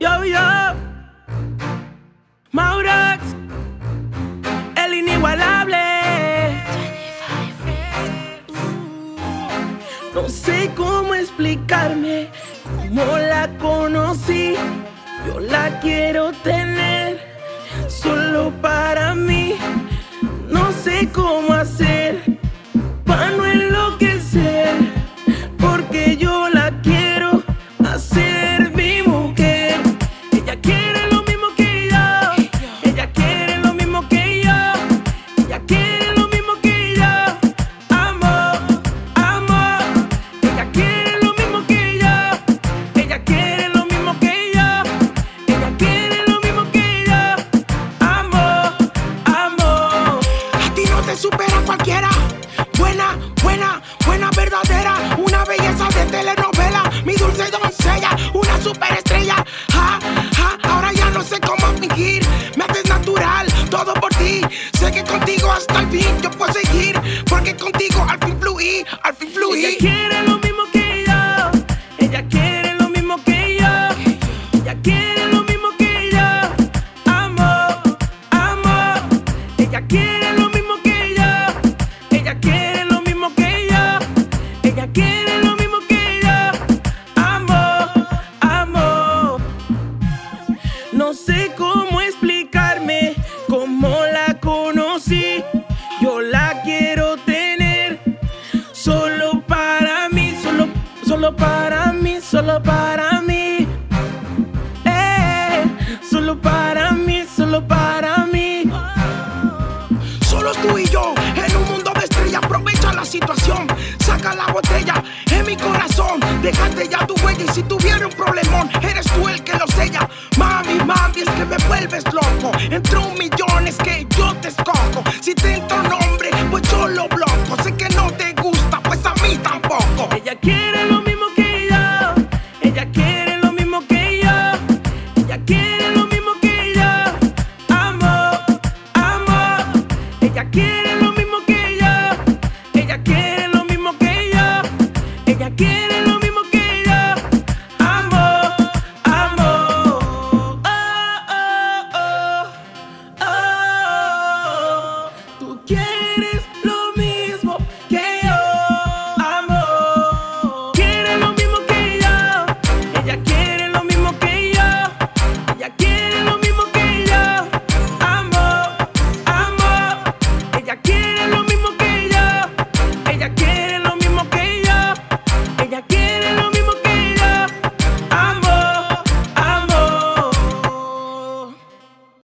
Yo, yo. Maurax. El inigualable. No sé cómo explicarme cómo la conocí. Yo la quiero tener solo para mí. No sé cómo hacer supera cualquiera. Buena, buena, buena, verdadera. Una belleza de telenovela. Mi dulce doncella, una superestrella. Ja, ja, ahora ya no sé cómo fingir. Me haces natural, todo por ti. Sé que contigo hasta el fin yo puedo seguir. Porque contigo al fin fluí, al fin fluí. Ella quiere lo mismo que yo. Ella quiere lo mismo que yo. Ella quiere lo mismo que yo. Amor, amor. Ella quiere No sé cómo explicarme cómo la conocí. Yo la quiero tener solo para mí, solo, solo para mí, solo para mí. Eh, solo para mí, solo para mí. Solo tú y yo en un mundo de estrellas. Aprovecha la situación, saca la botella Si te entorno Yeah.